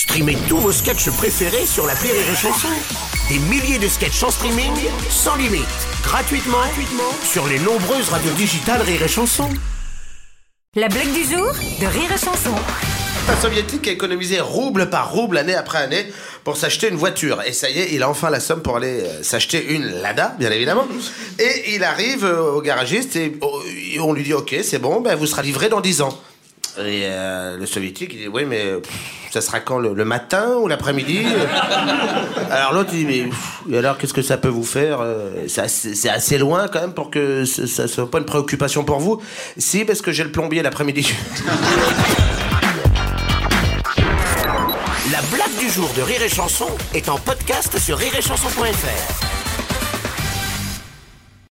Streamez tous vos sketchs préférés sur la Rire et Chanson. Des milliers de sketchs en streaming, sans limite, gratuitement, gratuitement sur les nombreuses radios digitales Rire et Chanson. La blague du jour de Rire et Chanson. Un soviétique a économisé rouble par rouble année après année pour s'acheter une voiture. Et ça y est, il a enfin la somme pour aller euh, s'acheter une Lada, bien évidemment. Et il arrive euh, au garagiste et oh, et on lui dit Ok, c'est bon, ben, vous serez livré dans 10 ans. Et euh, le soviétique, il dit Oui, mais pff, ça sera quand le, matin ou l'après-midi? Alors l'autre, dit Mais alors, qu'est-ce que ça peut vous faire Euh, C'est assez, loin quand même pour que ça soit pas une préoccupation pour vous. Si, parce que j'ai le plombier l'après-midi. La blague du jour de Rire et Chanson est en podcast sur rireetchanson.fr.